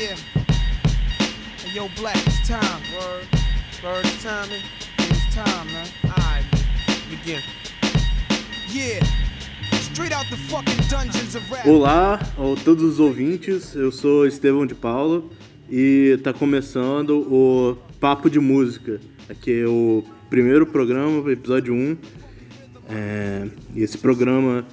Yeah. Hey, yo, Black, it's time. Word. Word, it's time, it's time, man. Alright, begin. Yeah. Olá a todos os ouvintes, eu sou Estevão de Paula e tá começando o Papo de Música. Aqui é o primeiro programa, episódio 1. É, e esse programa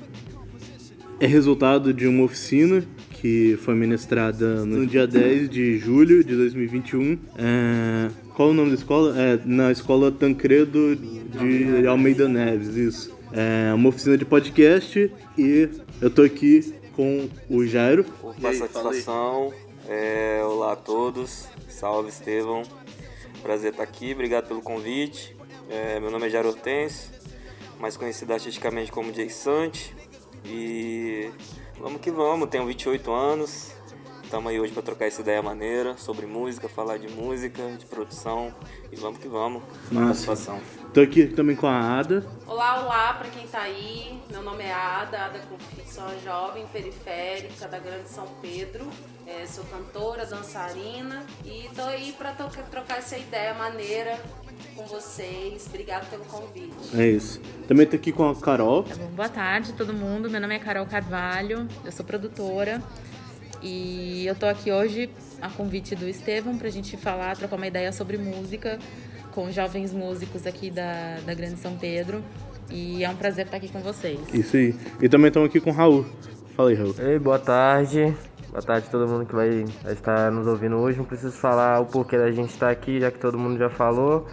é resultado de uma oficina que foi ministrada no dia 10 de julho de 2021. É, qual o nome da escola? É, na escola Tancredo de Almeida Neves, isso. É uma oficina de podcast e eu tô aqui com o Jairo. Opa, satisfação. É, olá a todos. Salve, Estevão. Prazer estar aqui. Obrigado pelo convite. É, meu nome é Jairo Hortense, mais conhecido artisticamente como Jay Sante. E vamos que vamos, tenho 28 anos. Estamos aí hoje para trocar essa ideia maneira sobre música, falar de música, de produção. E vamos que vamos. Massa. Satisfação. Tô aqui também com a Ada. Olá, olá para quem tá aí. Meu nome é Ada, Ada Confit, sou uma jovem periférica da Grande São Pedro. É, sou cantora, dançarina e tô aí para trocar essa ideia maneira com vocês. Obrigada pelo convite. É isso. Também tô aqui com a Carol. Tá bom, boa tarde todo mundo. Meu nome é Carol Carvalho, eu sou produtora e eu tô aqui hoje a convite do Estevam pra gente falar, trocar uma ideia sobre música com jovens músicos aqui da, da Grande São Pedro. E é um prazer estar aqui com vocês. Isso aí. E também estamos aqui com o Raul. Fala aí, Raul. Ei, boa tarde. Boa tarde a todo mundo que vai, vai estar nos ouvindo hoje. Não preciso falar o porquê da gente estar aqui, já que todo mundo já falou.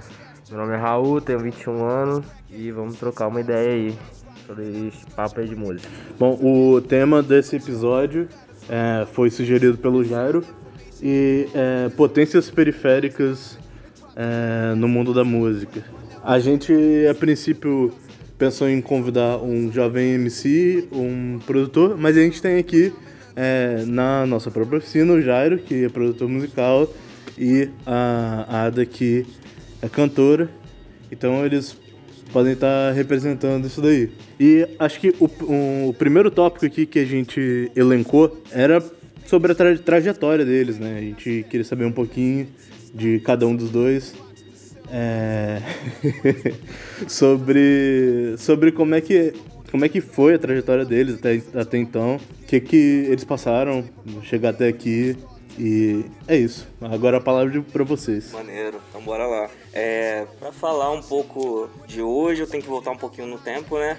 Meu nome é Raul, tenho 21 anos e vamos trocar uma ideia aí sobre esse papo aí de música. Bom, o tema desse episódio é, foi sugerido pelo Jairo e é, potências periféricas é, no mundo da música. A gente, a princípio, pensou em convidar um jovem MC, um produtor, mas a gente tem aqui é, na nossa própria oficina o Jairo, que é produtor musical, e a Ada, que é cantora. Então eles podem estar representando isso daí. E acho que o, um, o primeiro tópico aqui que a gente elencou era sobre a tra trajetória deles, né? A gente queria saber um pouquinho de cada um dos dois. É... sobre sobre como é que como é que foi a trajetória deles até, até então, o que que eles passaram, chegar até aqui e é isso. Agora a palavra para vocês. Maneiro, então bora lá. É, para falar um pouco de hoje, eu tenho que voltar um pouquinho no tempo, né?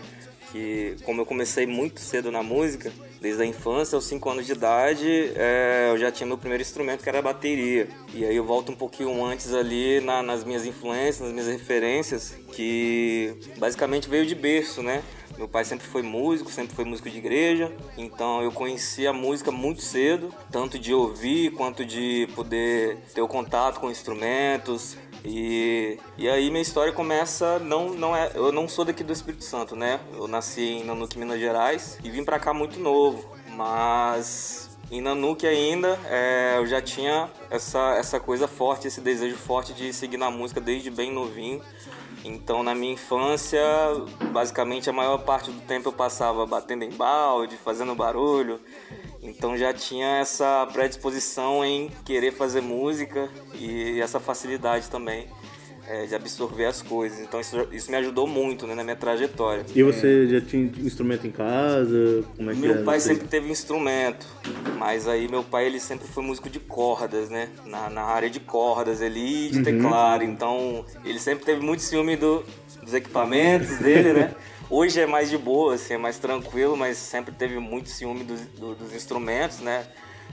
Que como eu comecei muito cedo na música, desde a infância, aos 5 anos de idade, é, eu já tinha meu primeiro instrumento que era a bateria. E aí eu volto um pouquinho antes ali na, nas minhas influências, nas minhas referências, que basicamente veio de berço, né? Meu pai sempre foi músico, sempre foi músico de igreja, então eu conheci a música muito cedo, tanto de ouvir quanto de poder ter o contato com instrumentos. E, e aí minha história começa, não, não é, eu não sou daqui do Espírito Santo, né? Eu nasci em Nanuque, Minas Gerais e vim pra cá muito novo, mas em Nanuque ainda é, eu já tinha essa, essa coisa forte, esse desejo forte de seguir na música desde bem novinho. Então, na minha infância, basicamente a maior parte do tempo eu passava batendo em balde, fazendo barulho. Então já tinha essa predisposição em querer fazer música e essa facilidade também é, de absorver as coisas. Então isso, isso me ajudou muito né, na minha trajetória. E você já tinha instrumento em casa? Como é que meu pai sempre teve instrumento, mas aí meu pai ele sempre foi músico de cordas, né? Na, na área de cordas ali, de uhum. teclado. Então ele sempre teve muito ciúme do, dos equipamentos dele, né? Hoje é mais de boa, assim, é mais tranquilo, mas sempre teve muito ciúme dos, do, dos instrumentos, né?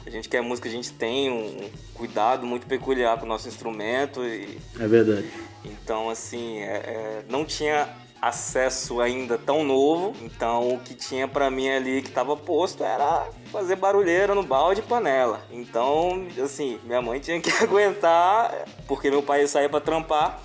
A gente que é música, a gente tem um cuidado muito peculiar com o nosso instrumento. E... É verdade. Então, assim, é, é, não tinha acesso ainda tão novo, então o que tinha para mim ali que estava posto era fazer barulheira no balde e panela. Então, assim, minha mãe tinha que aguentar, porque meu pai saía para trampar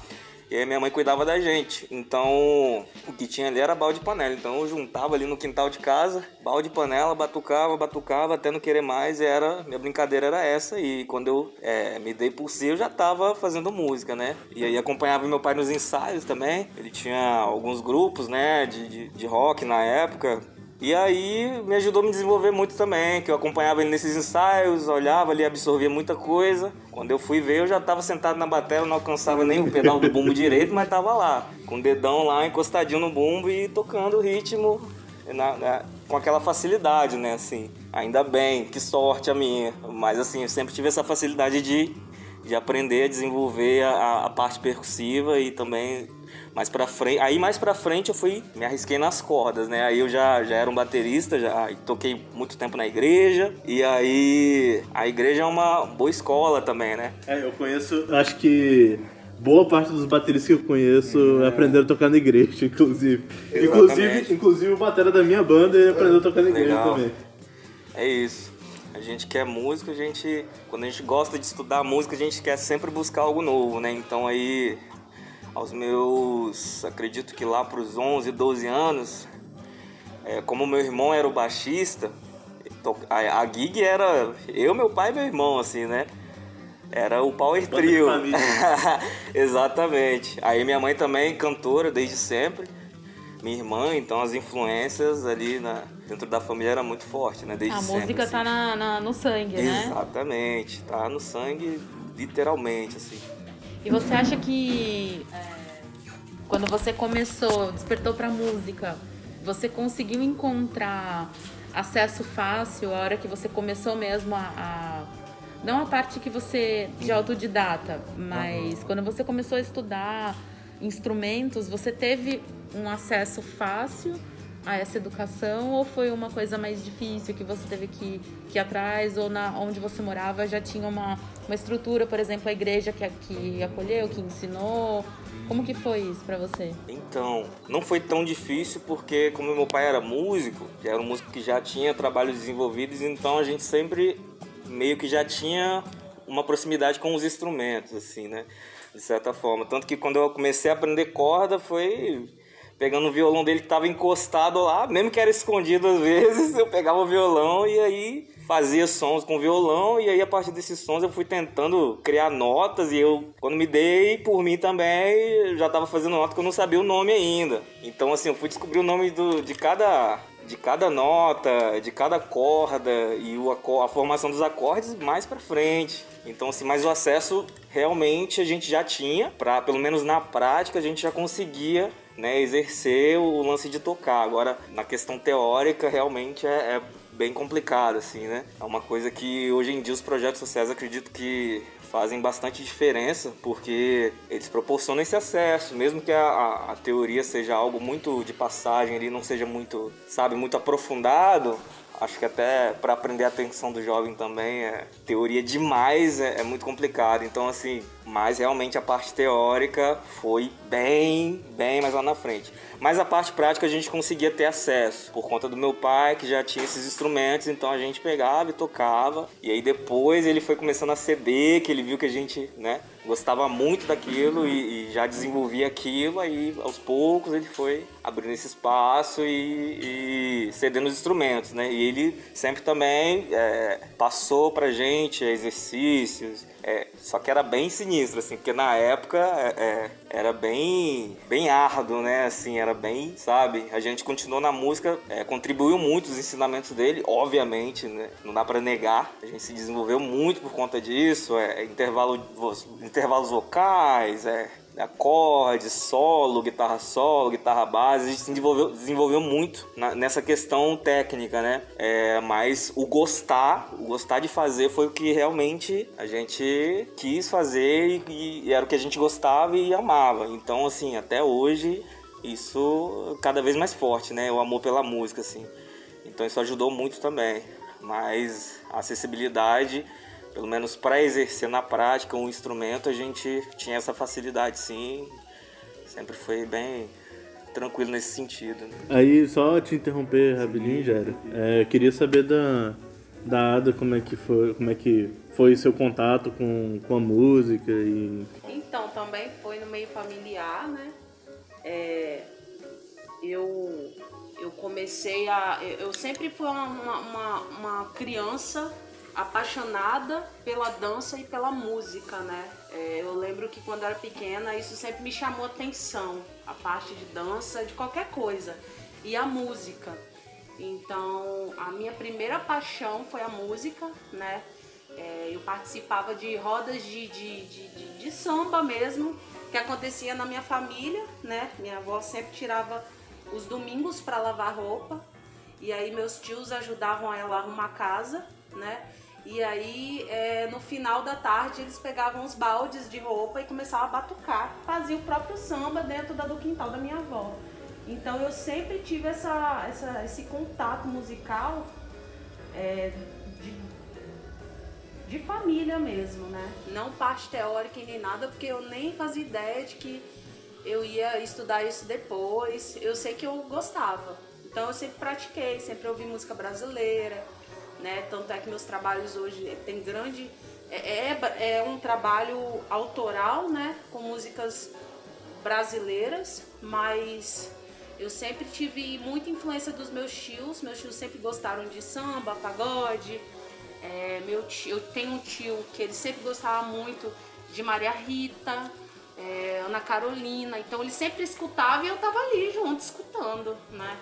e aí minha mãe cuidava da gente. Então, o que tinha ali era balde de panela. Então eu juntava ali no quintal de casa, balde de panela, batucava, batucava, até não querer mais. E era, minha brincadeira era essa. E quando eu é, me dei por si, eu já tava fazendo música, né? E aí acompanhava meu pai nos ensaios também. Ele tinha alguns grupos, né, de, de, de rock na época E aí me ajudou a me desenvolver muito também, que eu acompanhava ele nesses ensaios, olhava ali, absorvia muita coisa. Quando eu fui ver, eu já estava sentado na bateria, não alcançava nem o pedal do bumbo direito, mas estava lá, com o dedão lá encostadinho no bumbo e tocando o ritmo na, na, com aquela facilidade, né? Assim, ainda bem, que sorte a minha. Mas assim, eu sempre tive essa facilidade de, de aprender desenvolver a, a parte percussiva e também mais para frente, aí mais para frente eu fui me arrisquei nas cordas, né? Aí eu já, já era um baterista, já toquei muito tempo na igreja e aí a igreja é uma boa escola também, né? É, eu conheço, acho que boa parte dos bateristas que eu conheço é. aprenderam a tocar na igreja, inclusive. Inclusive, inclusive o batera da minha banda ele aprendeu a tocar na igreja Legal. também. É isso. A gente quer música, a gente, quando a gente gosta de estudar música, a gente quer sempre buscar algo novo, né? Então aí aos meus, acredito que lá para os 11, 12 anos, é, como meu irmão era o baixista, a, a gig era eu, meu pai e meu irmão, assim, né? Era o Power Trio. Exatamente. Aí minha mãe também cantora desde sempre. Minha irmã, então as influências ali na, dentro da família era muito forte, né? Desde a sempre, música assim. tá na, na, no sangue, né? Exatamente. Tá no sangue, literalmente, assim. E você acha que é, quando você começou, despertou para música, você conseguiu encontrar acesso fácil a hora que você começou mesmo a, a não a parte que você de autodidata, mas quando você começou a estudar instrumentos, você teve um acesso fácil a essa educação ou foi uma coisa mais difícil que você teve que, que ir atrás ou na onde você morava já tinha uma, uma estrutura, por exemplo, a igreja que, que acolheu, que ensinou? Como que foi isso para você? Então, não foi tão difícil porque como meu pai era músico, já era um músico que já tinha trabalhos desenvolvidos, então a gente sempre meio que já tinha uma proximidade com os instrumentos, assim, né? De certa forma. Tanto que quando eu comecei a aprender corda foi pegando o violão dele que estava encostado lá, mesmo que era escondido às vezes, eu pegava o violão e aí fazia sons com violão e aí a partir desses sons eu fui tentando criar notas e eu quando me dei por mim também já estava fazendo nota que eu não sabia o nome ainda. Então assim, eu fui descobrir o nome do, de cada de cada nota, de cada corda e o, a formação dos acordes mais para frente. Então, assim, mas o acesso realmente a gente já tinha, para pelo menos na prática a gente já conseguia né, exercer o lance de tocar. Agora, na questão teórica, realmente é, é bem complicado, assim, né? É uma coisa que hoje em dia os projetos sociais acredito que fazem bastante diferença porque eles proporcionam esse acesso, mesmo que a, a, teoria seja algo muito de passagem, ele não seja muito, sabe, muito aprofundado, acho que até para aprender a atenção do jovem também é teoria demais é, é, muito complicado então assim mas realmente a parte teórica foi bem bem mais lá na frente. Mas a parte prática a gente conseguia ter acesso por conta do meu pai que já tinha esses instrumentos então a gente pegava e tocava. E aí depois ele foi começando a ceder que ele viu que a gente né gostava muito daquilo e, e, já desenvolvia aquilo, aí aos poucos ele foi abrindo esse espaço e, e cedendo os instrumentos, né? E ele sempre também é, passou pra gente exercícios, é, só que era bem sinistro, assim, porque na época é, é, era bem, bem árduo, né? Assim, era bem, sabe? A gente continuou na música, é, contribuiu muito os ensinamentos dele, obviamente, né? Não dá para negar. A gente se desenvolveu muito por conta disso, é, intervalo, intervalos vocais, é, acordes, solo, guitarra solo, guitarra base, a gente se desenvolveu, desenvolveu muito na, nessa questão técnica, né? É, mas o gostar, o gostar de fazer foi o que realmente a gente quis fazer e, e era o que a gente gostava e amava. Então, assim, até hoje isso cada vez mais forte, né? O amor pela música, assim. Então isso ajudou muito também. Mas a acessibilidade pelo menos para exercer na prática um instrumento, a gente tinha essa facilidade sim. Sempre foi bem tranquilo nesse sentido. Né? Aí, só te interromper rapidinho, Jairo. É, queria saber da, da Ada como é que foi, como é que foi seu contato com, com a música e... Então, também foi no meio familiar, né? É, eu, eu comecei a... Eu sempre fui uma, uma, uma criança apaixonada pela dança e pela música, né? É, eu lembro que quando era pequena isso sempre me chamou atenção, a parte de dança, de qualquer coisa, e a música. Então, a minha primeira paixão foi a música, né? É, eu participava de rodas de, de, de, de, de samba mesmo, que acontecia na minha família, né? Minha avó sempre tirava os domingos para lavar roupa, e aí meus tios ajudavam ela a arrumar casa, né? E aí, é, no final da tarde, eles pegavam os baldes de roupa e começavam a batucar. Fazia o próprio samba dentro da, do quintal da minha avó. Então, eu sempre tive essa, essa esse contato musical é, de, de família mesmo, né? Não parte teórica e nem nada, porque eu nem fazia ideia de que eu ia estudar isso depois. Eu sei que eu gostava. Então, eu sempre pratiquei, sempre ouvi música brasileira né? Tanto é que meus trabalhos hoje tem grande é, é, é um trabalho autoral, né? Com músicas brasileiras, mas eu sempre tive muita influência dos meus tios. Meus tios sempre gostaram de samba, pagode. É, meu tio, eu tenho um tio que ele sempre gostava muito de Maria Rita, é, Ana Carolina. Então ele sempre escutava e eu tava ali junto escutando, né?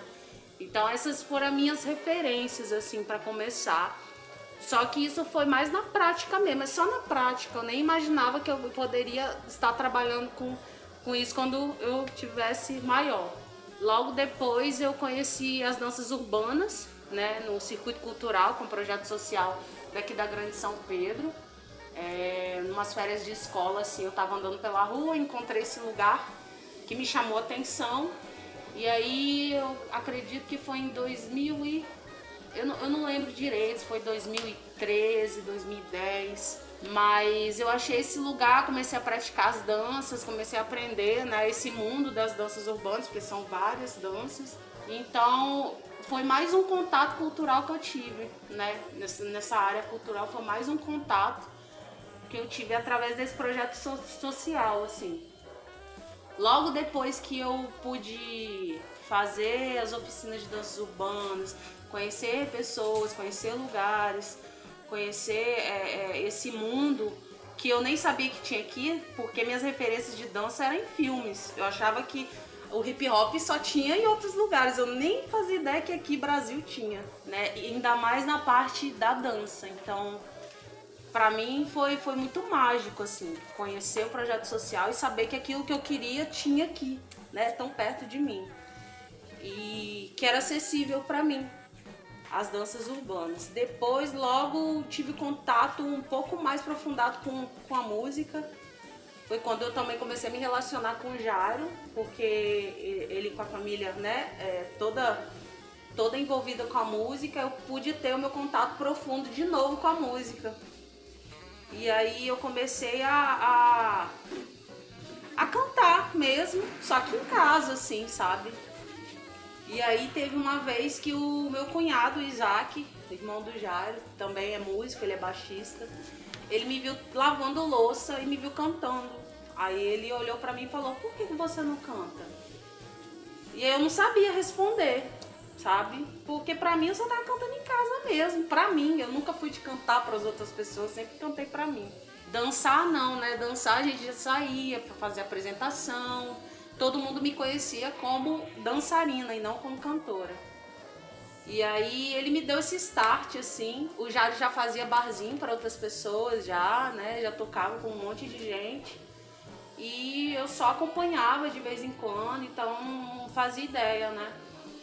Então essas foram as minhas referências assim para começar. Só que isso foi mais na prática mesmo, é só na prática. Eu nem imaginava que eu poderia estar trabalhando com, com isso quando eu tivesse maior. Logo depois eu conheci as danças urbanas, né, no circuito cultural com um projeto social daqui da Grande São Pedro. É, numas férias de escola, assim, eu estava andando pela rua, encontrei esse lugar que me chamou a atenção e aí eu acredito que foi em 2000 e... Eu não, eu não lembro direito, foi 2013, 2010. Mas eu achei esse lugar, comecei a praticar as danças, comecei a aprender né, esse mundo das danças urbanas, porque são várias danças. Então foi mais um contato cultural que eu tive, né? Nessa, nessa área cultural foi mais um contato que eu tive através desse projeto so social, assim. Logo depois que eu pude fazer as oficinas de danças urbanas, conhecer pessoas, conhecer lugares, conhecer é, é, esse mundo que eu nem sabia que tinha aqui, porque minhas referências de dança eram em filmes. Eu achava que o hip hop só tinha em outros lugares. Eu nem fazia ideia que aqui Brasil tinha, né? E ainda mais na parte da dança. Então, para mim foi, foi muito mágico, assim, conhecer o projeto social e saber que aquilo que eu queria tinha aqui, né, tão perto de mim. E que era acessível para mim, as danças urbanas. Depois, logo, tive contato um pouco mais aprofundado com, com a música. Foi quando eu também comecei a me relacionar com o Jairo, porque ele com a família, né, é, toda toda envolvida com a música, eu pude ter o meu contato profundo de novo com a música. E aí eu comecei a, a, a cantar mesmo, só que em casa, assim, sabe? E aí teve uma vez que o meu cunhado, Isaac, irmão do Jairo, também é músico, ele é baixista, ele me viu lavando louça e me viu cantando. Aí ele olhou para mim e falou: Por que, que você não canta? E eu não sabia responder sabe? Porque pra mim eu só tava cantando em casa mesmo, pra mim. Eu nunca fui de cantar para as outras pessoas, sempre cantei pra mim. Dançar não, né? Dançar a gente já saía para fazer apresentação. Todo mundo me conhecia como dançarina e não como cantora. E aí ele me deu esse start assim. O Jário já fazia barzinho para outras pessoas já, né? Já tocava com um monte de gente. E eu só acompanhava de vez em quando, então não fazia ideia, né?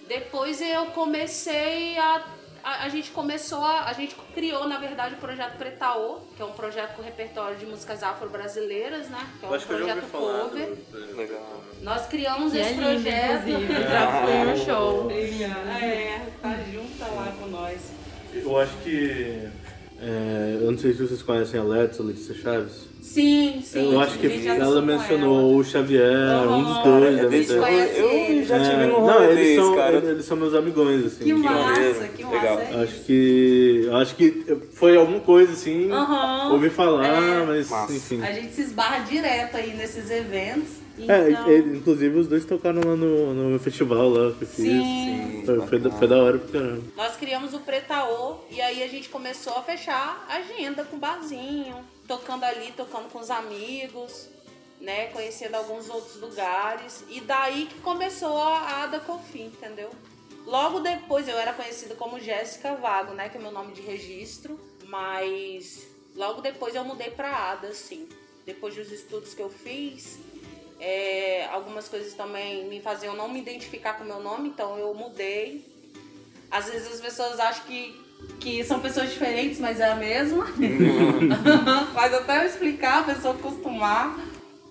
Depois eu comecei a, a. A, gente começou a. A gente criou, na verdade, o projeto Pretaô, que é um projeto com repertório de músicas afro-brasileiras, né? Que é um Acho que eu já projeto ouvi falar cover. Legal. Nós criamos E é esse lindo, projeto. inclusive. Já fui no show. É, tá junta lá com nós. Eu acho que. É, eu não sei se vocês conhecem a Letícia, Letícia Chaves. Sim, sim. eu acho que a já ela mencionou ela. o Xavier, um dos dois. É deve ter. rolê. Conhece Eu já tive É, no não, rolê eles são, cara. eles são meus amigões, assim. Que massa, que legal. massa. Acho que. Acho que foi alguma coisa assim. Aham. Ouvi falar, É. mas Massa. enfim. A gente se esbarra direto aí nesses eventos. É, Então... ele- inclusive os dois tocaram lá no, no meu festival lá que fiz. Sim. Foi, foi, da- foi da hora pra caramba. Nós criamos o Pretaô e aí a gente começou a fechar a agenda com barzinho, tocando ali, tocando com os amigos, né? Conhecendo alguns outros lugares. E daí que começou a Ada Confim, entendeu? Logo depois eu era conhecida como Jéssica Vago, né? Que é meu nome de registro. Mas logo depois eu mudei para Ada, assim. Depois dos estudos que eu fiz, é, algumas coisas também me faziam não me identificar com o meu nome, então eu mudei. Às vezes as pessoas acham que, que são pessoas diferentes, mas é a mesma. mas até eu explicar, a pessoa acostumar.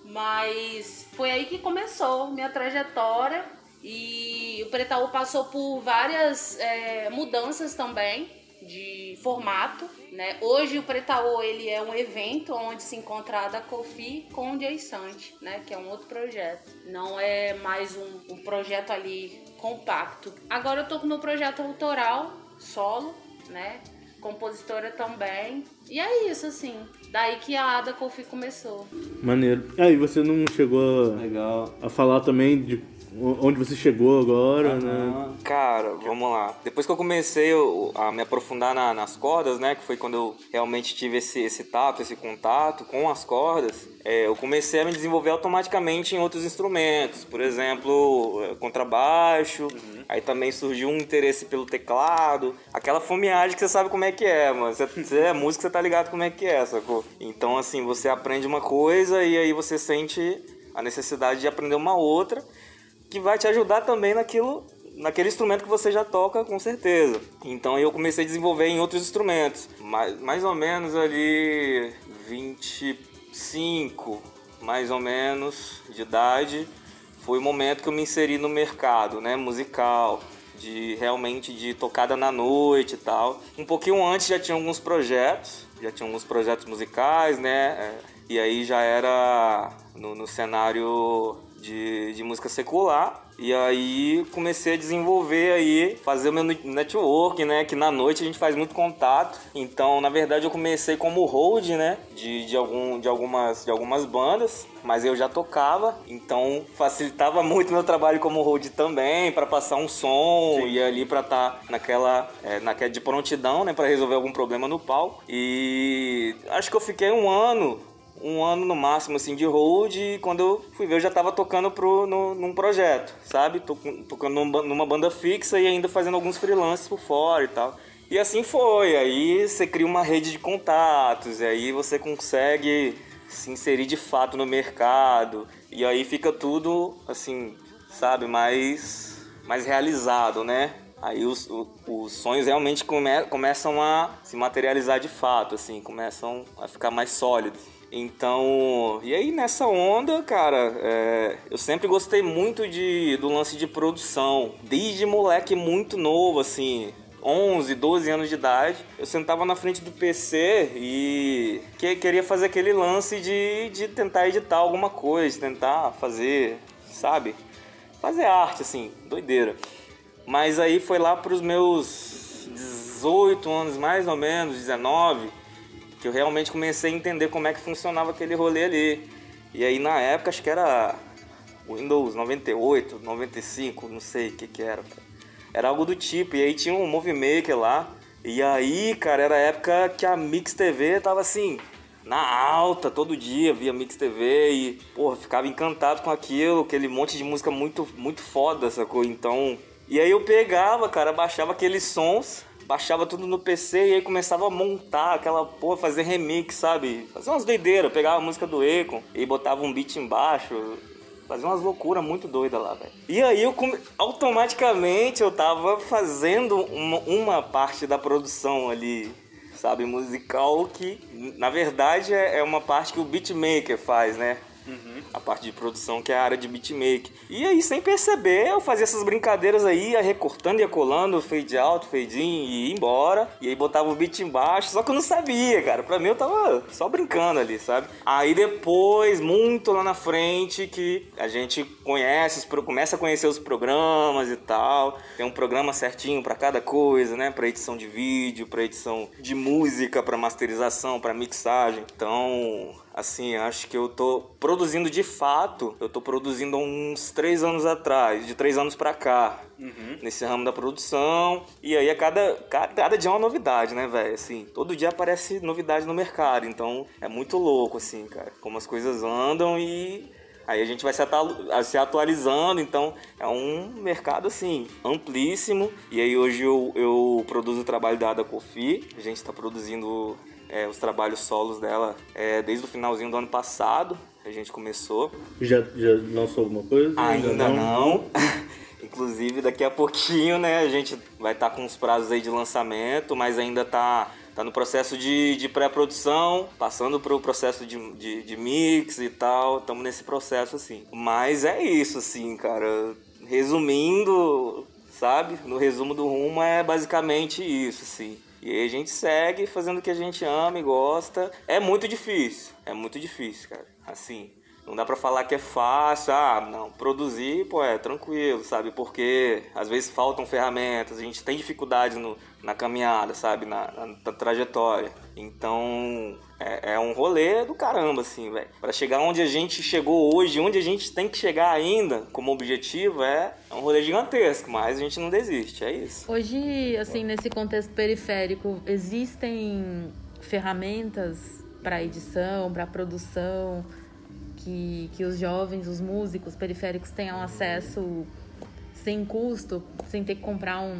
Mas foi aí que começou minha trajetória. E o Pretaú passou por várias é, mudanças também de formato. Né? Hoje o Pretaô ele é um evento onde se encontra a da Kofi com o Jay Sant, né? que é um outro projeto. Não é mais um, um projeto ali compacto. Agora eu tô com o meu projeto autoral, solo, né? compositora também. E é isso, assim. Daí que a Ada Kofi começou. Maneiro. Aí ah, você não chegou Legal. a falar também de onde você chegou agora, né? Cara, vamos lá. Depois que eu comecei a me aprofundar na, nas cordas, né? Que foi quando eu realmente tive esse, esse tato, esse contato com as cordas, é, eu comecei a me desenvolver automaticamente em outros instrumentos. Por exemplo, é, contrabaixo. Uhum. Aí também surgiu um interesse pelo teclado. Aquela fomeagem que você sabe como é que é, mano. Você, você é músico, você tá ligado como é que é, sacou? Então, assim, você aprende uma coisa e aí você sente a necessidade de aprender uma outra que vai te ajudar também naquilo, naquele instrumento que você já toca, com certeza. Então eu comecei a desenvolver em outros instrumentos, mais, mais ou menos ali 25, mais ou menos, de idade, foi o momento que eu me inseri no mercado, né, musical, de realmente de tocada na noite e tal. Um pouquinho antes já tinha alguns projetos, já tinha alguns projetos musicais, né, é, e aí já era no, no cenário de, de música secular. E aí comecei a desenvolver aí, fazer o meu network, né? Que na noite a gente faz muito contato. Então, na verdade, eu comecei como hold, né? De, de, algum, de, algumas, de algumas bandas, mas eu já tocava, então facilitava muito meu trabalho como hold também, para passar um som Sim. e ali para estar tá naquela, é, naquela de prontidão, né? Para resolver algum problema no palco. E acho que eu fiquei um ano um ano no máximo assim de hold e quando eu fui ver eu já tava tocando pro, no, num projeto, sabe? Tocando numa banda fixa e ainda fazendo alguns freelances por fora e tal. E assim foi, aí você cria uma rede de contatos, e aí você consegue se inserir de fato no mercado, e aí fica tudo assim, sabe, mais, mais realizado, né? Aí os, os sonhos realmente come, começam a se materializar de fato, assim, começam a ficar mais sólidos. Então, e aí nessa onda, cara, é, eu sempre gostei muito de, do lance de produção. Desde moleque muito novo, assim, 11, 12 anos de idade, eu sentava na frente do PC e que, queria fazer aquele lance de, de tentar editar alguma coisa, tentar fazer, sabe? Fazer arte, assim, doideira. Mas aí foi lá pros meus 18 anos, mais ou menos, 19 que eu realmente comecei a entender como é que funcionava aquele rolê ali. E aí na época acho que era Windows 98, 95, não sei o que que era. Era algo do tipo. E aí tinha um Movie Maker lá. E aí, cara, era a época que a Mix TV tava assim, na alta, todo dia via Mix TV e, porra, ficava encantado com aquilo, aquele monte de música muito, muito foda, sacou? Então. E aí eu pegava, cara, baixava aqueles sons baixava tudo no PC e aí começava a montar aquela porra, fazer remix, sabe? Fazer umas doideiras, pegava a música do Econ e botava um beat embaixo. Fazia umas loucuras muito doidas lá, velho. E aí eu automaticamente eu tava fazendo uma, uma parte da produção ali, sabe, musical que na verdade é, é uma parte que o beatmaker faz, né? A parte de produção, que é a área de beatmaking. E aí, sem perceber, eu fazia essas brincadeiras aí, ia recortando, ia colando, fade out, fade in, e ia embora. E aí botava o beat embaixo, só que eu não sabia, cara. Pra mim eu tava só brincando ali, sabe? Aí depois, muito lá na frente, que a gente conhece, começa a conhecer os programas e tal. Tem um programa certinho para cada coisa, né? Pra edição de vídeo, pra edição de música, pra masterização, pra mixagem. Então, assim, acho que eu tô produzindo de fato, eu tô produzindo há uns três anos atrás, de três anos pra cá, uhum. nesse ramo da produção. E aí a cada, cada, cada dia é uma novidade, né, velho? Assim, todo dia aparece novidade no mercado, então é muito louco, assim, cara, como as coisas andam e Aí a gente vai se, atualizando, então é um mercado assim, amplíssimo. E aí hoje eu, eu produzo o trabalho da Ada Coffee, a gente está produzindo é, os trabalhos solos dela é, desde o finalzinho do ano passado. A gente começou. Já, já lançou alguma coisa? Ainda, não. não. Inclusive, daqui a pouquinho, né, a gente vai estar tá com os prazos aí de lançamento, mas ainda tá, tá no processo de, de pré-produção, passando para o processo de, de, de mix e tal. Estamos nesse processo, assim. Mas é isso, assim, cara. Resumindo, sabe? No resumo do rumo é basicamente isso, assim. E aí a gente segue fazendo o que a gente ama e gosta. É muito difícil, é muito difícil, cara. Assim, não dá pra falar que é fácil, ah, não, produzir, pô, é tranquilo, sabe? Porque às vezes faltam ferramentas, a gente tem dificuldade no, na caminhada, sabe? Na, na, na trajetória. Então, é, é, um rolê do caramba, assim, velho. Pra chegar onde a gente chegou hoje, onde a gente tem que chegar ainda como objetivo, é, é um rolê gigantesco, mas a gente não desiste, é isso. Hoje, assim, nesse contexto periférico, existem ferramentas para edição, para produção, que, que os jovens, os músicos periféricos tenham acesso sem custo, sem ter que comprar um,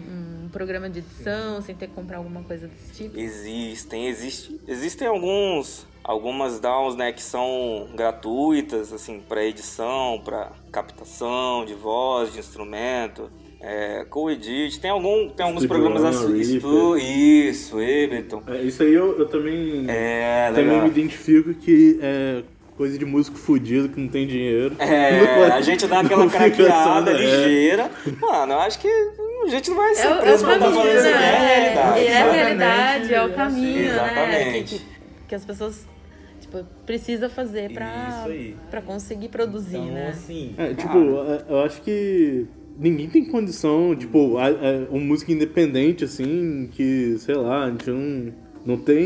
um, programa de edição, sem ter que comprar alguma coisa desse tipo? Existem, existe, existem alguns algumas DAWs, né, que são gratuitas, assim, para edição, para captação de voz, de instrumento, é, Co-Edit, tem, algum, tem alguns programas assim. Isso, isso, Ableton. É, isso aí eu, eu também, é, também me identifico que é, coisa de músico fudido que não tem dinheiro. É, a gente dá aquela craqueada é. ligeira. Mano, eu acho que a gente não vai ser é, preso é estar falando isso é a realidade. É a realidade, é o caminho, Exatamente. né? Que, que as pessoas tipo, precisa fazer pra, pra conseguir produzir, então, né? Assim, é, tipo, eu acho que ninguém tem condição, tipo, um músico independente, assim, que, sei lá, a gente não não tem.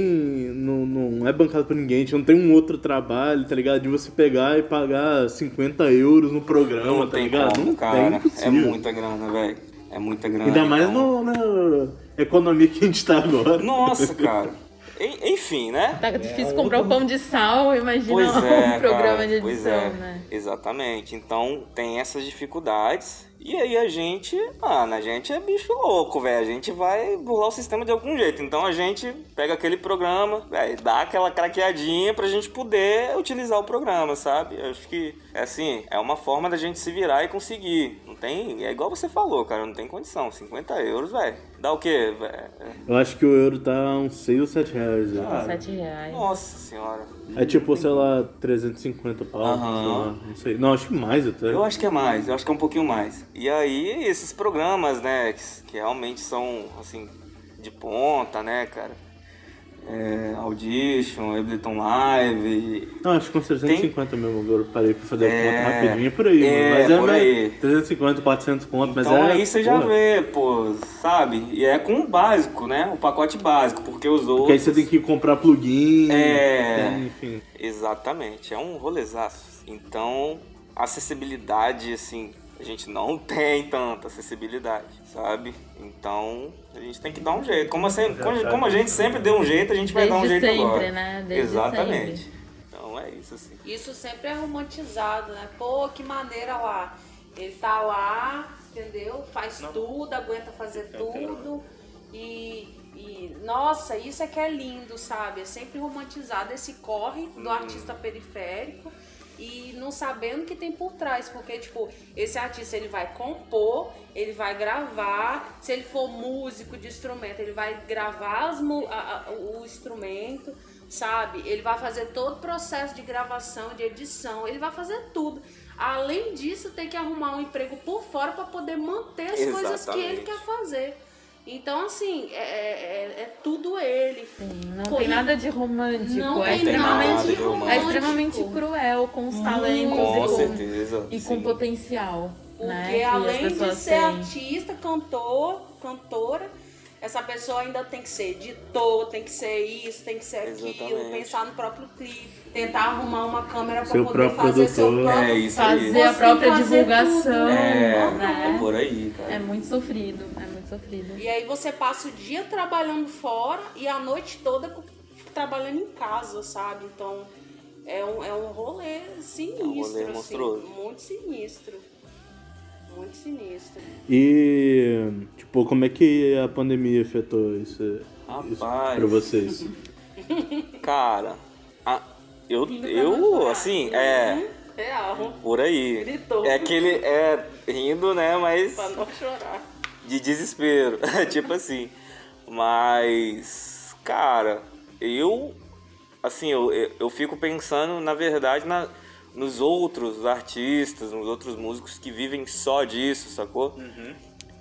Não, não é bancado por ninguém, não tem um outro trabalho, tá ligado? De você pegar e pagar 50 euros no programa, não tá ligado? Como, não cara. tem. É muita grana, velho. É muita grana. Ainda mais então. no, na economia que a gente tá agora. Nossa, cara. Enfim, né? Tá difícil é, comprar o um pão de sal, imagina pois é, um programa cara, de edição, é. né? Exatamente. Então tem essas dificuldades e aí a gente, mano, a gente é bicho louco, velho. A gente vai burlar o sistema de algum jeito. Então a gente pega aquele programa, véio, dá aquela craqueadinha pra gente poder utilizar o programa, sabe? acho que, é assim, é uma forma da gente se virar e conseguir. Não tem. É igual você falou, cara, não tem condição. 50 euros, velho. Dá o quê? Eu acho que o euro tá uns 6 ou 7 reais, velho. 7 reais. Nossa senhora. É tipo, sei lá, 350 pau, sei lá, não sei. Não, acho que mais até. Eu acho que é mais, eu acho que é um pouquinho mais. E aí, esses programas, né, que, que realmente são, assim, de ponta, né, cara? É, Audition, Ableton Live. Não, acho que com 350 tem... mesmo, agora parei pra fazer é... conta rapidinho por aí, é, mas é por aí. 350, 400 conto, então, mas é... aí você já vê, pô, sabe? E é com o básico, né? O pacote básico, porque os outros... Porque aí você tem que comprar plugin, é... enfim. Exatamente, é um rolezaço. Então, acessibilidade, assim, a gente não tem tanta acessibilidade, sabe? Então a gente tem que dar um jeito. Como, assim, como a gente sempre deu um jeito, a gente vai Desde dar um jeito sempre, agora. Né? Desde Exatamente. Sempre. Então é isso assim. Isso sempre é romantizado, né? Pô, que maneira lá. Ele tá lá, entendeu? Faz não. tudo, aguenta fazer tudo. E, e, nossa, isso é que é lindo, sabe? É sempre romantizado esse corre do hum. artista periférico e não sabendo o que tem por trás, porque tipo, esse artista ele vai compor, ele vai gravar, se ele for músico de instrumento, ele vai gravar as, a, a, o instrumento, sabe? Ele vai fazer todo o processo de gravação, de edição, ele vai fazer tudo. Além disso, tem que arrumar um emprego por fora para poder manter as Exatamente. coisas que ele quer fazer. Então, assim, é, é, é tudo ele. Sim, não tem nada de romântico. Não é, tem extremamente, romântico. é extremamente cruel com os talentos com e, com, certeza, e com potencial. Porque né, além de ser têm. artista, cantor, cantora, essa pessoa ainda tem que ser editor, tem que ser isso, tem que ser aquilo, Exatamente. pensar no próprio clipe, tentar arrumar uma câmera para Seu poder próprio fazer seu produtor. próprio É isso aí. Fazer a própria fazer divulgação. É, né? é por aí, cara. É muito sofrido, é muito sofrido. E aí você passa o dia trabalhando fora e a noite toda trabalhando em casa, sabe? Então é um, é um rolê sinistro, É um rolê assim, monstruoso. muito sinistro. Muito sinistro. E, tipo, como é que a pandemia afetou isso, isso Rapaz. pra vocês? Cara, a- eu, eu, assim, é, Real. por aí. Gritou. É aquele, é, rindo, né, mas Pra não chorar. De desespero, tipo assim. Mas, cara, eu, assim, eu, eu, fico pensando, na verdade, na, nos outros artistas, nos outros músicos que vivem só disso, sacou?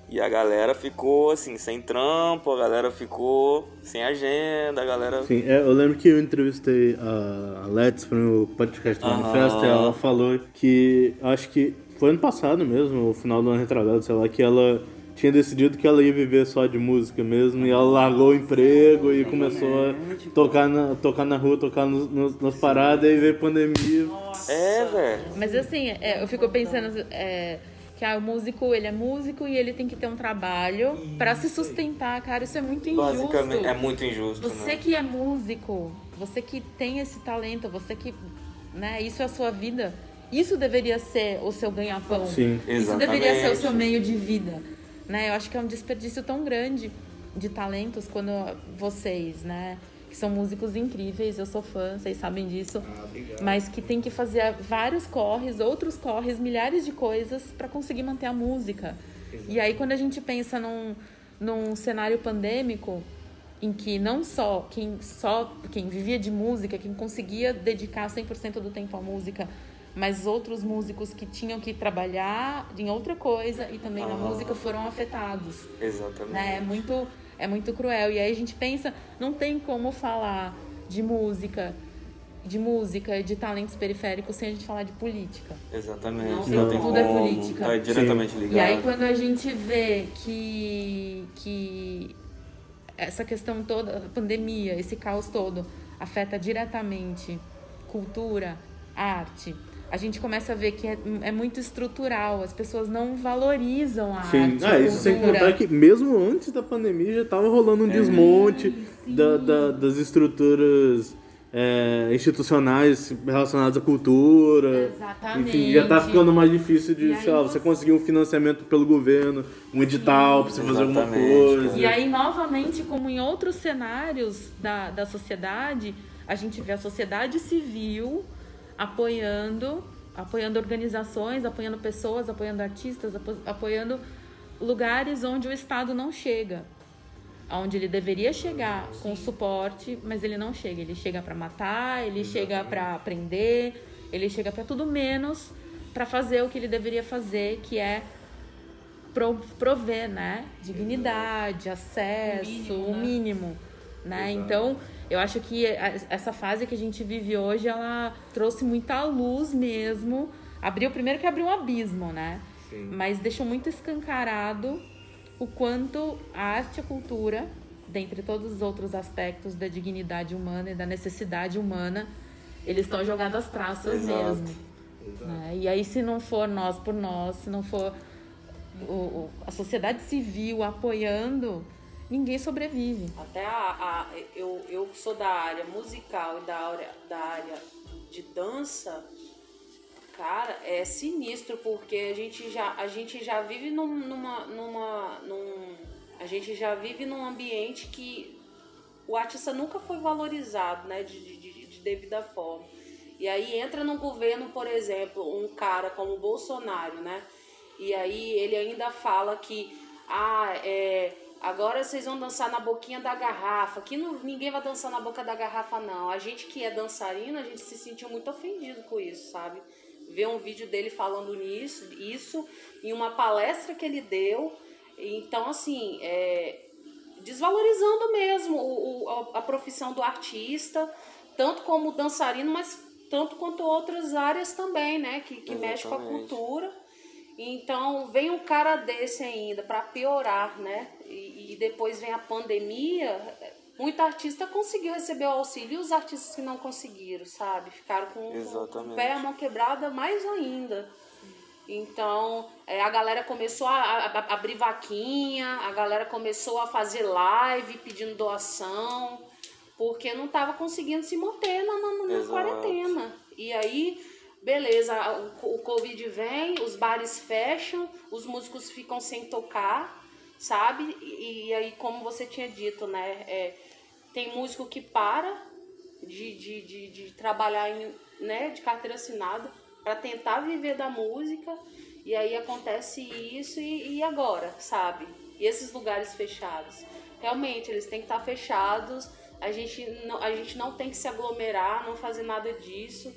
E a galera ficou, assim, sem trampo, a galera ficou sem agenda, a galera... Sim, é, eu lembro que eu entrevistei a Let's pro podcast do. Manifesto e ela falou que, acho que foi ano passado mesmo, o final do ano retrasado, sei lá, que ela tinha decidido que ela ia viver só de música mesmo e ela largou o emprego e começou a tocar na, tocar na rua, tocar nos, nos- nas paradas e veio pandemia. É, velho. Mas assim, é, eu fico pensando é, que ah, o músico, ele é músico e ele tem que ter um trabalho pra se sustentar, cara. Isso é muito injusto. Basicamente, é muito injusto, Você né? que é músico, você que tem esse talento, você que, né, isso é a sua vida. Isso deveria ser o seu ganha-pão. Sim. Isso deveria ser o Exatamente. seu meio de vida, né? Eu acho que é um desperdício tão grande de talentos quando vocês, né, que são músicos incríveis, eu sou fã, vocês sabem disso, mas que tem que fazer vários corres, outros corres, milhares de coisas para conseguir manter a música. E aí quando a gente pensa num, num cenário pandêmico, em que não só quem só quem vivia de música, quem conseguia dedicar 100% do tempo à música, mas outros músicos que tinham que trabalhar em outra coisa e também na música foram afetados. Exatamente. Né? É muito é muito cruel. E aí a gente pensa, não tem como falar de música, de música, de talentos periféricos sem a gente falar de política. Exatamente. Não, tem tudo é como, política. Tá diretamente Sim. ligado. E aí quando a gente vê que, que essa questão toda, a pandemia, esse caos todo, afeta diretamente cultura, arte, a gente começa a ver que é, é muito estrutural, as pessoas não valorizam a Sim, arte. ah, a isso sem contar que mesmo antes da pandemia já tava rolando um desmonte da- da- das estruturas é, institucionais relacionadas à cultura. Exatamente. Enfim, já tá ficando mais difícil de, sei lá, você- conseguir um financiamento pelo governo, um edital pra você fazer alguma Exatamente, coisa. E aí, novamente, como em outros cenários da, da sociedade, a gente vê a sociedade civil apoiando, apoiando organizações, apoiando pessoas, apoiando artistas, apo- apoiando lugares onde o Estado não chega. Onde ele deveria chegar com suporte, mas ele não chega. Ele chega para matar, ele chega para prender, ele chega para tudo menos para fazer o que ele deveria fazer, que é pro- prover, né? Dignidade, acesso, o mínimo, né? Então, eu acho que essa fase que a gente vive hoje, ela trouxe muita luz mesmo. Abriu, primeiro que abriu um abismo, né? Mas deixou muito escancarado o quanto a arte e a cultura, dentre todos os outros aspectos da dignidade humana e da necessidade humana, eles estão jogados às traças Exato. mesmo. né? E aí, se não for nós por nós, se não for o- o- a sociedade civil apoiando, ninguém sobrevive. Até a, a- eu, eu sou da área musical e da área, da área de dança, cara, é sinistro porque a gente já, a gente já vive num, numa, numa, num, a gente já vive num ambiente que o artista nunca foi valorizado, né, de, de, de- de devida forma. E aí entra no governo, por exemplo, um cara como o Bolsonaro, né? E aí ele ainda fala que ah, é, agora vocês vão dançar na boquinha da garrafa. Que não, ninguém vai dançar na boca da garrafa, não. A gente que é dançarina, a gente se sentiu muito ofendido com isso, sabe? Ver um vídeo dele falando nisso, isso, em uma palestra que ele deu. Então, assim, é, desvalorizando mesmo o, o- a, profissão do artista, tanto como dançarino, mas tanto quanto outras áreas também, né? Que, que mexe com a cultura. Então, vem um cara desse ainda para piorar, né? E, e depois vem a pandemia. Muito artista conseguiu receber o auxílio e os artistas que não conseguiram, sabe? Ficaram com, com o pé, a mão quebrada mais ainda. Então, é, a galera começou a, a- a abrir vaquinha, a galera começou a fazer live pedindo doação, porque não estava conseguindo se manter na, na, na quarentena. E aí, beleza, o, Covid vem, os bares fecham, os músicos ficam sem tocar, sabe? E, e aí, como você tinha dito, né? é, tem músico que para de, de, de, de trabalhar em, né, de carteira assinada para tentar viver da música. E aí acontece isso e, e agora, sabe? E esses lugares fechados. Realmente, eles têm que estar fechados. A gente não, a gente não tem que se aglomerar, não fazer nada disso.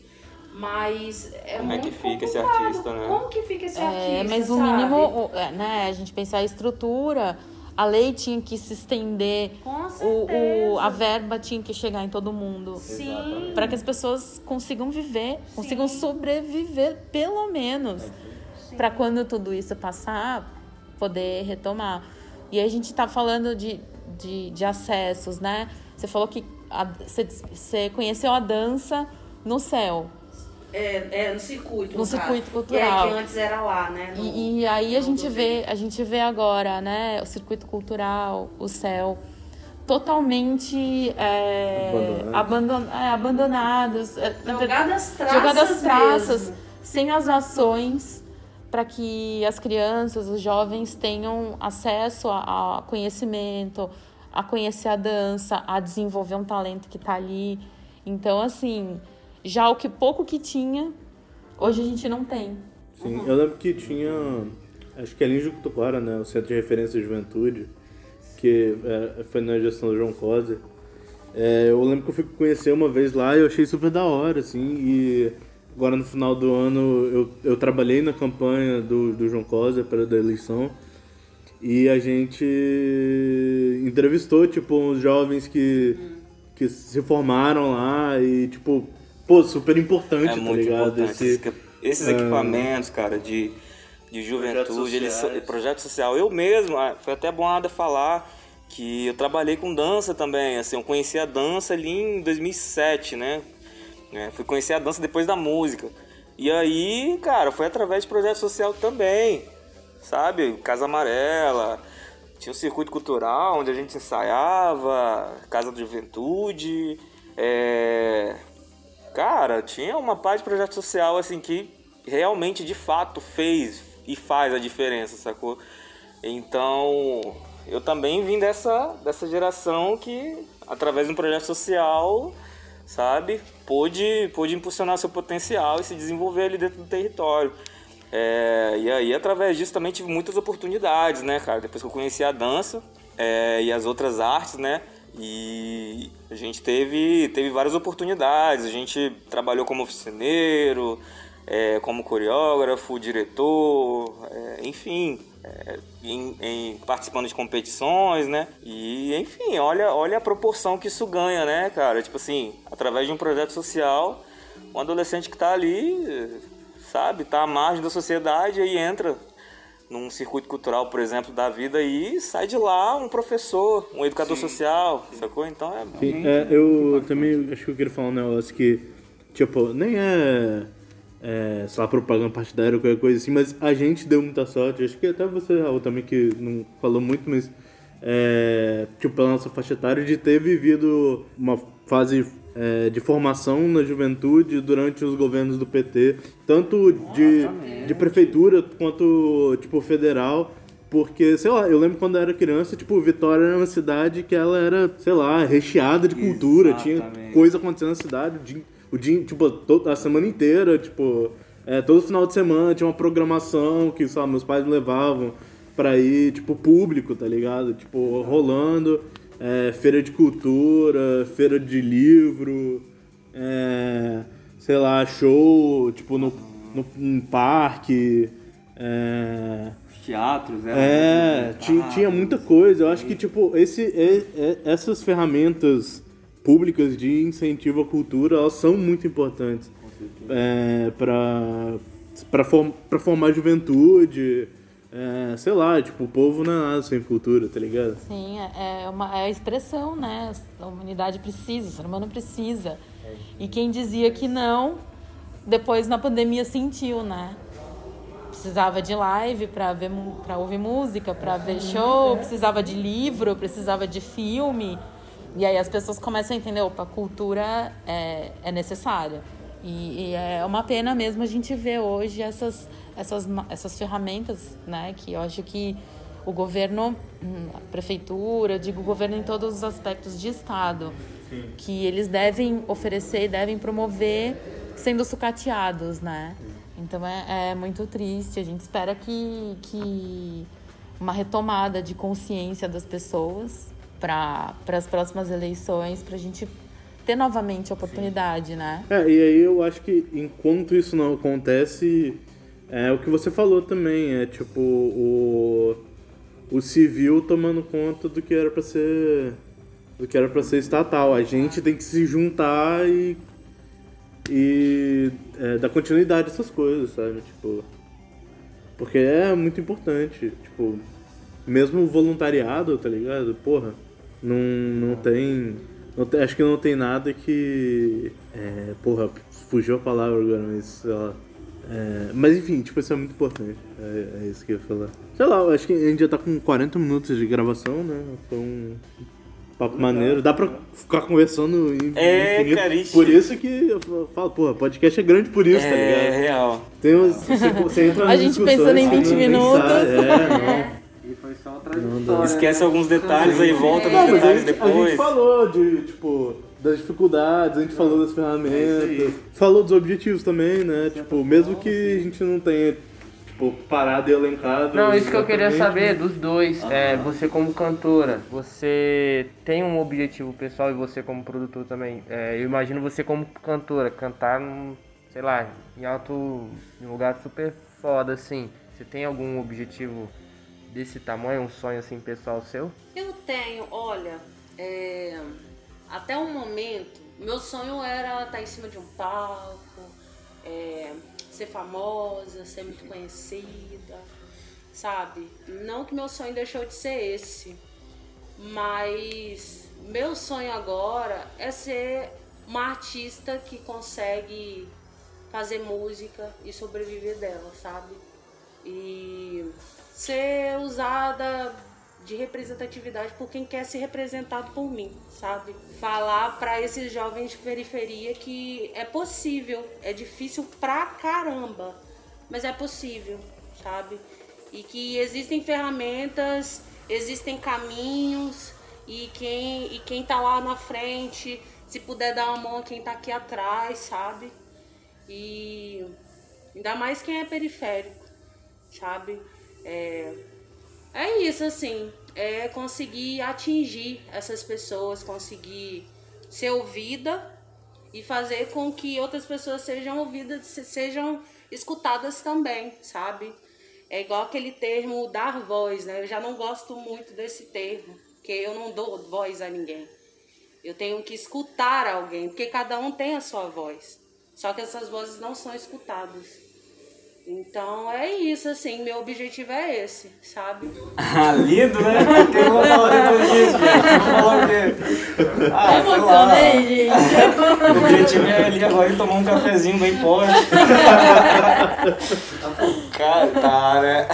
Mas é Como é muito que fica esse artista, né? Como que fica esse artista, É, mas o sabe? mínimo, é, né, a gente pensar a estrutura, a lei tinha que se estender, Com o, o- certeza. a verba tinha que chegar em todo mundo. Sim. Para que as pessoas consigam viver, consigam sobreviver, pelo menos. Para quando tudo isso passar, poder retomar. E aí a gente está falando de, de, de acessos, né? Você falou que você conheceu a dança no céu. É, é, no circuito. No caso. circuito cultural. E aí, que antes era lá, né? no- E, e aí a no gente vê, a gente vê agora, né, o circuito cultural, o céu, totalmente é, abandon, é, abandonados, é, Jogadas traças. jogadas traças, mesmo. sem as ações para que as crianças, os jovens tenham acesso a, a conhecimento, a conhecer a dança, a desenvolver um talento que está ali. Então, assim, já o que pouco que tinha, hoje a gente não tem. Sim, eu lembro que tinha, acho que ali em Jucutuquara, né, o Centro de Referência de Juventude, que é, foi na gestão do João Cosa. É, eu lembro que eu fui conhecer uma vez lá e eu achei super da hora, assim, e agora no final do ano eu, eu trabalhei na campanha do, do João Cosa para da eleição e a gente entrevistou, tipo, uns jovens que, que se formaram lá e, tipo, pô, super importante, É tá muito ligado? importante. Esse- Esses, esses equipamentos, cara, de, de juventude, eles são- projeto social. Eu mesmo, ah, foi até bom a Ada falar que eu trabalhei com dança também. Assim, eu conheci a dança ali em 2007, né? É, fui conhecer a dança depois da música. E aí, cara, foi através de projeto social também, sabe? Casa Amarela, tinha o circuito cultural onde a gente ensaiava, Casa da Juventude, é... Cara, tinha uma parte de projeto social assim que realmente de fato fez e faz a diferença, sacou? Então, eu também vim dessa, dessa geração que, através de um projeto social, sabe, pôde, pôde impulsionar seu potencial e se desenvolver ali dentro do território. É, e aí, através disso, também tive muitas oportunidades, né, cara? Depois que eu conheci a dança é, e as outras artes, né? E a gente teve, teve várias oportunidades. A gente trabalhou como oficineiro, é, como coreógrafo, diretor, é, enfim, é, em, em- participando de competições, né? E enfim, olha, olha a proporção que isso ganha, né, cara? Tipo assim, através de um projeto social, um adolescente que tá ali, sabe, tá à margem da sociedade aí entra num circuito cultural, por exemplo, da vida e sai de lá um professor, um educador social, sacou? Então é Sim, é, eu também acho que eu queria falar um negócio que, tipo, nem é, é sei lá, propaganda partidária ou qualquer coisa assim, mas a gente deu muita sorte. Acho que até você, Raul, também, que não falou muito, mas, é, tipo, pela nossa faixa etária, de ter vivido uma fase é, de formação na juventude durante os governos do PT, tanto de, de prefeitura quanto, tipo, federal. Porque, sei lá, eu lembro quando eu era criança, tipo, Vitória era uma cidade que ela era, sei lá, recheada de cultura, tinha Exatamente. coisa acontecendo na cidade, o dia, o dia tipo, to- a semana inteira, tipo, é, todo final de semana tinha uma programação que, sei lá, meus pais me levavam pra ir, tipo, público, tá ligado? Tipo, rolando, é, feira de cultura, feira de livro, é, sei lá, show, tipo, no, no, parque, é... Os teatros, né? É, tinha, tinha muita coisa. Eu acho que, tipo, esse, essas ferramentas públicas de incentivo à cultura, elas são muito importantes é, para para form, pra formar juventude. É, sei lá, tipo, o povo não é nada sem cultura, tá ligado? Sim, é é uma é a expressão, né? A humanidade precisa, o ser humano precisa. E quem dizia que não, depois na pandemia sentiu, né? Precisava de live para ver para ouvir música, para ver show, precisava de livro, precisava de filme. E aí as pessoas começam a entender, opa, cultura é, é necessária. E, e, é uma pena mesmo a gente ver hoje essas, essas, essas ferramentas, né? Que eu acho que o governo, hum, a prefeitura, eu digo o governo em todos os aspectos de Estado, Sim. que eles devem oferecer e devem promover sendo sucateados, né? Então é, é muito triste. A gente espera que, que uma retomada de consciência das pessoas para as próximas eleições, para a gente ter novamente a oportunidade, Sim. né? É, e aí eu acho que enquanto isso não acontece, é o que você falou também, é tipo o, o civil tomando conta do que era para ser do que era para ser estatal. A gente tem que se juntar e e é, dar continuidade a essas coisas, sabe? Tipo, porque é muito importante, tipo, mesmo o voluntariado, tá ligado? Porra, não, não tem não tem, acho que não tem nada que. É, porra, fugiu a palavra agora, mas sei lá. É, mas enfim, tipo, isso é muito importante. É, é, isso que eu ia falar. Sei lá, acho que a gente já tá com 40 minutos de gravação, né? Foi um papo maneiro. Dá pra ficar conversando em, É, infinito. cara, isso... Por isso que eu falo, porra, podcast é grande por isso, é, tá ligado? É, real. Tem, você, você entra A gente pensando em 20 minutos. Sabe, é, não. E foi só uma trajetória. Esquece né? alguns detalhes aí, volta nos detalhes depois. A gente falou de, tipo, das dificuldades, a gente falou das ferramentas, é falou dos objetivos também, né? Tipo, mesmo que a gente não tenha tipo, parado e elencado. Não, isso que eu queria saber dos dois. Ah. É, você como cantora, você tem um objetivo pessoal e você como produtor também. É, eu imagino você como cantora, cantar num, sei lá, em alto. em um lugar super foda, assim. Você tem algum objetivo desse tamanho, um sonho assim pessoal seu? Eu tenho, olha, é, até o momento, meu sonho era estar em cima de um palco, é, ser famosa, ser muito conhecida, sabe? Não que meu sonho deixou de ser esse, mas meu sonho agora é ser uma artista que consegue fazer música e sobreviver dela, sabe? E ser usada de representatividade por quem quer ser representado por mim, sabe? Falar para esses jovens de periferia que é possível, é difícil pra caramba, mas é possível, sabe? E que existem ferramentas, existem caminhos e quem e quem tá lá na frente, se puder dar uma mão a quem tá aqui atrás, sabe? E ainda mais quem é periférico, sabe? É, é isso, assim, é conseguir atingir essas pessoas, conseguir ser ouvida e fazer com que outras pessoas sejam ouvidas, sejam escutadas também, sabe? É igual aquele termo dar voz, né? Eu já não gosto muito desse termo, porque eu não dou voz a ninguém. Eu tenho que escutar alguém, porque cada um tem a sua voz. Só que essas vozes não são escutadas. Então é isso, assim, meu objetivo é esse, sabe? Ah, lindo, né? Eu vou falar depois disso, gente? Vou falar o quê? Ah, Emocionei, gente. O objetivo é ali agora tomar um cafezinho bem forte. cara,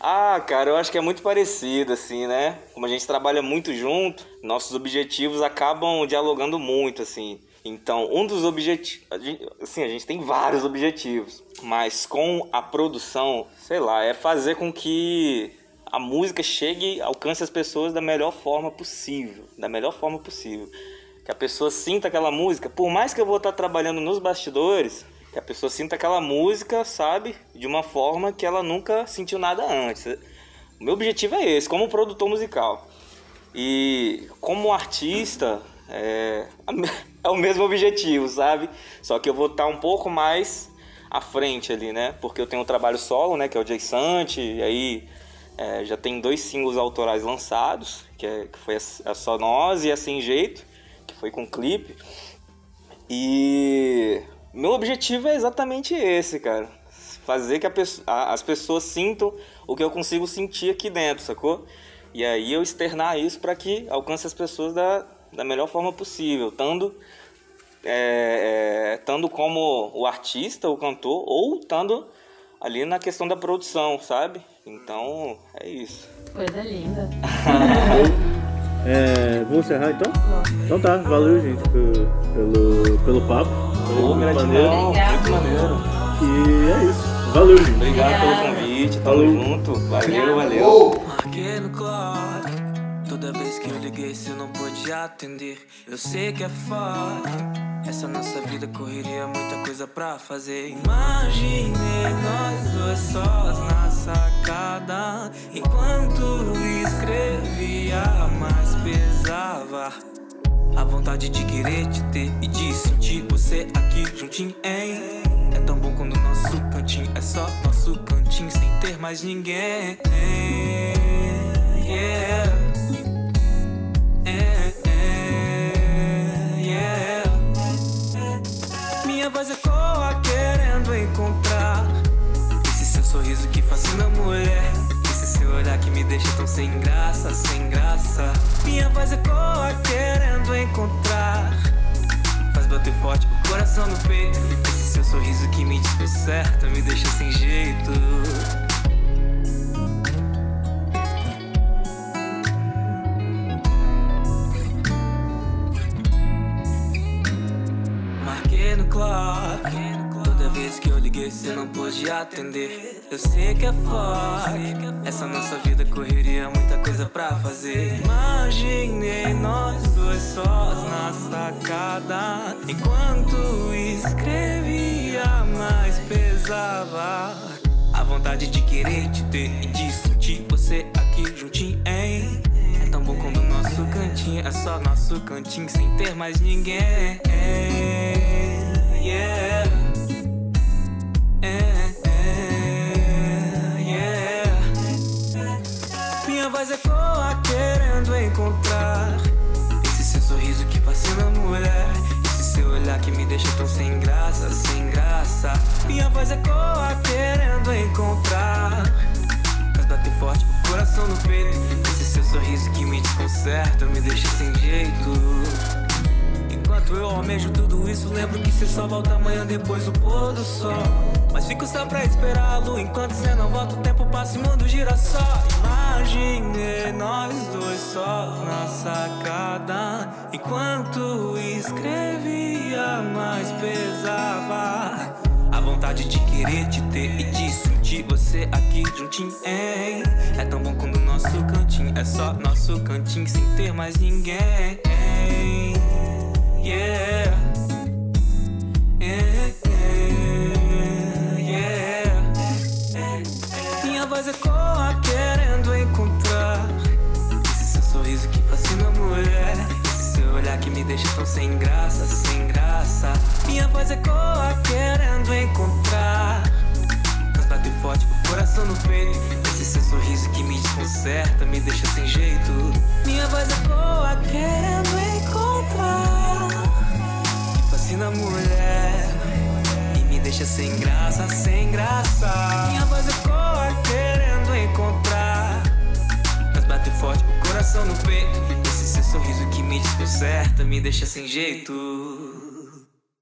Ah, cara, eu acho que é muito parecido, assim, né? Como a gente trabalha muito junto, nossos objetivos acabam dialogando muito, assim. Então, um dos objetivos. Assim, a gente tem vários objetivos, mas com a produção, sei lá, é fazer com que a música chegue, alcance as pessoas da melhor forma possível. Da melhor forma possível. Que a pessoa sinta aquela música, por mais que eu vou estar trabalhando nos bastidores, que a pessoa sinta aquela música, sabe, de uma forma que ela nunca sentiu nada antes. O meu objetivo é esse, como produtor musical. E como artista, é, é o mesmo objetivo, sabe? Só que eu vou estar um pouco mais à frente ali, né? Porque eu tenho um trabalho solo, né? Que é o Jay Sante, e aí é, já tem dois singles autorais lançados, que, é, que foi a, a Só Nós e a Sem Jeito, que foi com clipe. E meu objetivo é exatamente esse, cara. Fazer que a, as pessoas sintam o que eu consigo sentir aqui dentro, sacou? E aí eu externar isso para que alcance as pessoas da, da melhor forma possível, estando é, é, estando como o artista, o cantor, ou estando ali na questão da produção, sabe? Então, é isso. Coisa linda. É, vamos encerrar então? Então tá, valeu gente pelo, pelo, papo. Foi Ô, muito gratidão, maneiro. muito maneiro. E é isso. Valeu, gente. Obrigado pelo convite, tamo Falou. junto. Valeu, valeu. Marquei pôde atender. Eu sei que é foda. Essa nossa vida correria, muita coisa pra fazer. Imaginei nós dois sós na sacada. Enquanto escrevia, mais pesava. A vontade de querer te ter e de sentir você aqui juntinho, hein? É tão bom quando nosso cantinho é só nosso cantinho sem ter mais ninguém. Yeah. Sorriso que fascina a mulher. Esse seu olhar que me deixa tão sem graça, sem graça. Minha voz ecoa querendo encontrar. Faz bater forte o coração no peito. Esse seu sorriso que me desconcerta, me deixa sem jeito. Você não pôde atender. Eu sei que é foda. Essa nossa vida correria, muita coisa pra fazer. Imaginei nós dois sós na sacada. Enquanto escrevia, mais pesava. A vontade de querer te ter e de sentir você aqui juntinho, hein? É tão bom quando nosso cantinho é só nosso cantinho sem ter mais ninguém. Yeah. É, é. Minha voz ecoa querendo encontrar esse seu sorriso que fascina a mulher. Esse seu olhar que me deixa tão sem graça, sem graça. Minha voz ecoa querendo encontrar. Faz bater forte o coração no peito. Esse seu sorriso que me desconcerta, me deixa sem jeito. Enquanto eu almejo tudo isso, lembro que cê só volta amanhã depois do pôr do sol. Mas fico só pra lua enquanto cê não volta, o tempo passa e o mundo gira só. Imaginei nós dois só na sacada. Enquanto escrevia, mais pesava. A vontade de querer te ter e de sentir você aqui juntinho, hein? É tão bom quando nosso cantinho é só nosso cantinho sem ter mais ninguém. Yeah. Yeah, yeah, me deixa tão sem graça, sem graça. Minha voz ecoa querendo encontrar. Faz bater forte coração no peito. Esse seu sorriso que me desconcerta, me deixa sem jeito. Minha voz ecoa querendo encontrar. Que fascina a mulher. E me deixa sem graça, sem graça. Minha voz ecoa querendo encontrar. Faz bater forte coração no peito. Esse seu sorriso que me desconcerta, me deixa sem jeito.